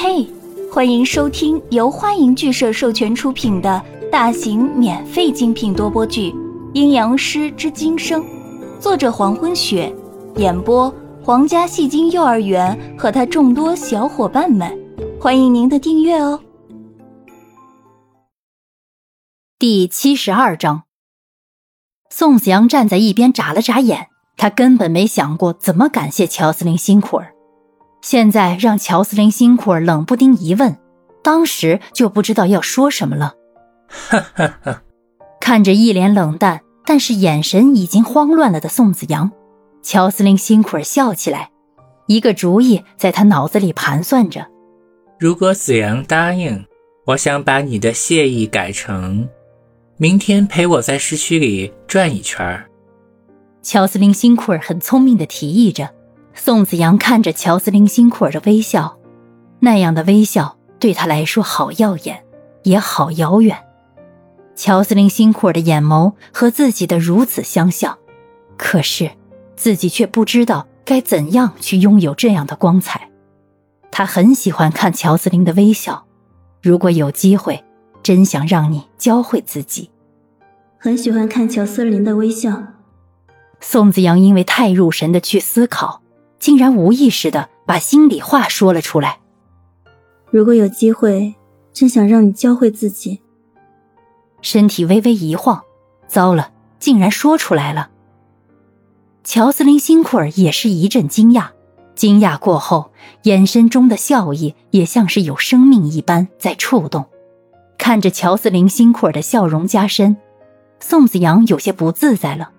嘿，欢迎收听由欢迎剧社授权出品的大型免费精品多播剧《阴阳师之今生》，作者黄昏雪，演播皇家戏精幼儿园和他众多小伙伴们，欢迎您的订阅哦。第七十二章，宋子阳站在一边眨了眨眼，他根本没想过怎么感谢乔斯林辛苦儿。现在让乔斯林辛苦儿冷不丁一问，当时就不知道要说什么了。哈哈哈！看着一脸冷淡，但是眼神已经慌乱了的宋子阳，乔斯林辛苦儿笑起来，一个主意在他脑子里盘算着。如果子阳答应，我想把你的谢意改成，明天陪我在市区里转一圈。乔斯林辛苦儿很聪明的提议着。宋子阳看着乔斯林辛苦儿的微笑，那样的微笑对他来说好耀眼，也好遥远。乔斯林辛苦儿的眼眸和自己的如此相像，可是自己却不知道该怎样去拥有这样的光彩。他很喜欢看乔斯林的微笑，如果有机会，真想让你教会自己。很喜欢看乔斯林的微笑。宋子阳因为太入神的去思考。竟然无意识的把心里话说了出来。如果有机会，真想让你教会自己。身体微微一晃，糟了，竟然说出来了。乔斯林辛库尔也是一阵惊讶，惊讶过后，眼神中的笑意也像是有生命一般在触动。看着乔斯林辛库尔的笑容加深，宋子阳有些不自在了，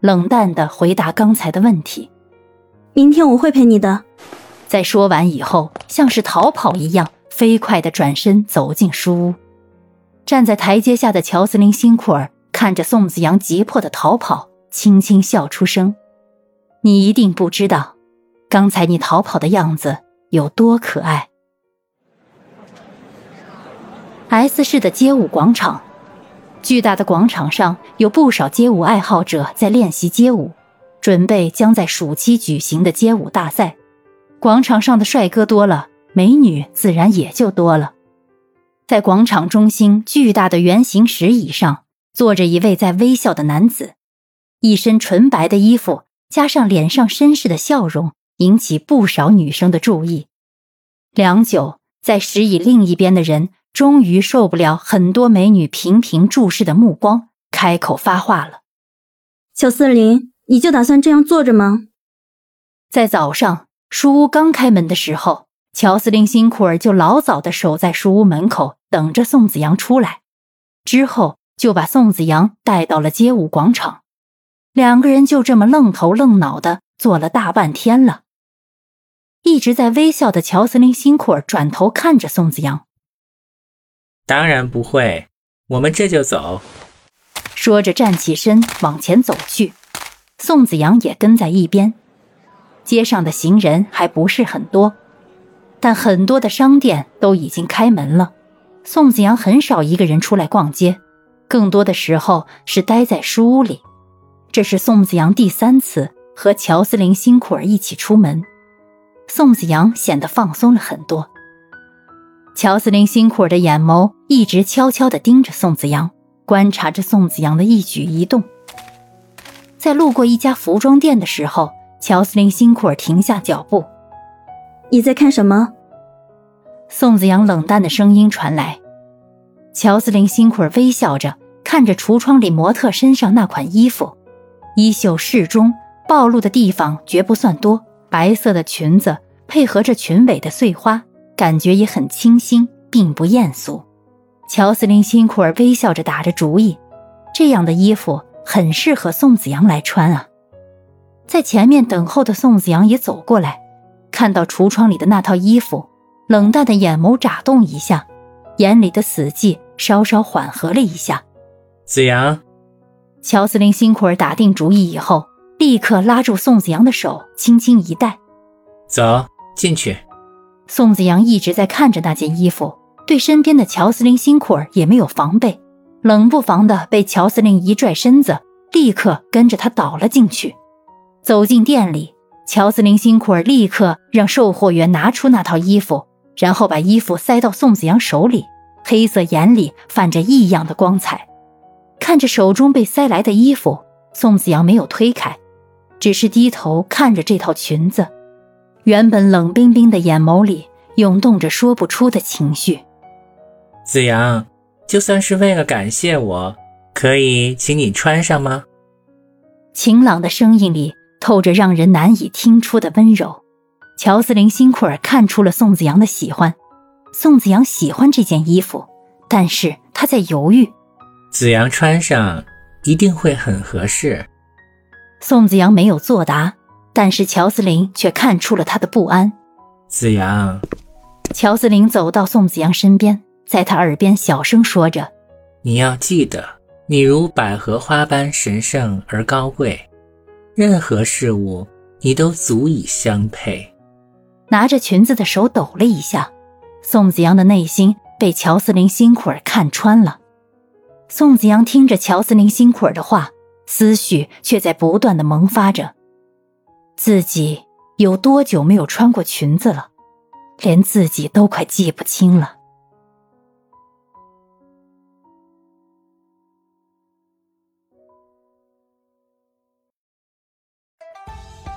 冷淡的回答刚才的问题。明天我会陪你的。在说完以后，像是逃跑一样，飞快的转身走进书屋。站在台阶下的乔斯林辛库尔看着宋子阳急迫的逃跑，轻轻笑出声：“你一定不知道，刚才你逃跑的样子有多可爱。”S 市的街舞广场，巨大的广场上有不少街舞爱好者在练习街舞。准备将在暑期举行的街舞大赛，广场上的帅哥多了，美女自然也就多了。在广场中心巨大的圆形石椅上，坐着一位在微笑的男子，一身纯白的衣服，加上脸上绅士的笑容，引起不少女生的注意。良久，在石椅另一边的人终于受不了很多美女频频注视的目光，开口发话了：“小森林。”你就打算这样坐着吗？在早上书屋刚开门的时候，乔司令辛苦儿就老早的守在书屋门口等着宋子阳出来，之后就把宋子阳带到了街舞广场，两个人就这么愣头愣脑的坐了大半天了。一直在微笑的乔司令辛苦儿转头看着宋子阳：“当然不会，我们这就走。”说着站起身往前走去。宋子阳也跟在一边。街上的行人还不是很多，但很多的商店都已经开门了。宋子阳很少一个人出来逛街，更多的时候是待在书屋里。这是宋子阳第三次和乔斯林辛苦儿一起出门，宋子阳显得放松了很多。乔斯林辛苦儿的眼眸一直悄悄地盯着宋子阳，观察着宋子阳的一举一动。在路过一家服装店的时候，乔斯林辛库尔停下脚步。你在看什么？宋子阳冷淡的声音传来。乔斯林辛库尔微笑着看着橱窗里模特身上那款衣服，衣袖适中，暴露的地方绝不算多。白色的裙子配合着裙尾的碎花，感觉也很清新，并不艳俗。乔斯林辛库尔微笑着打着主意，这样的衣服。很适合宋子阳来穿啊！在前面等候的宋子阳也走过来，看到橱窗里的那套衣服，冷淡的眼眸眨动一下，眼里的死寂稍稍缓和了一下。子阳，乔司令辛苦儿打定主意以后，立刻拉住宋子阳的手，轻轻一带：“走进去。”宋子阳一直在看着那件衣服，对身边的乔司令辛苦儿也没有防备。冷不防的被乔司令一拽身子，立刻跟着他倒了进去。走进店里，乔司令辛苦儿立刻让售货员拿出那套衣服，然后把衣服塞到宋子阳手里，黑色眼里泛着异样的光彩。看着手中被塞来的衣服，宋子阳没有推开，只是低头看着这套裙子。原本冷冰冰的眼眸里涌动着说不出的情绪。子阳，就算是为了感谢我，可以请你穿上吗？晴朗的声音里透着让人难以听出的温柔。乔斯林辛库尔看出了宋子阳的喜欢，宋子阳喜欢这件衣服，但是他在犹豫。子阳穿上一定会很合适。宋子阳没有作答，但是乔斯林却看出了他的不安。子阳，乔斯林走到宋子阳身边，在他耳边小声说着：“你要记得，你如百合花般神圣而高贵，任何事物你都足以相配。”拿着裙子的手抖了一下，宋子阳的内心被乔斯林辛库尔看穿了。宋子阳听着乔斯林辛库尔的话，思绪却在不断的萌发着。自己有多久没有穿过裙子了？连自己都快记不清了。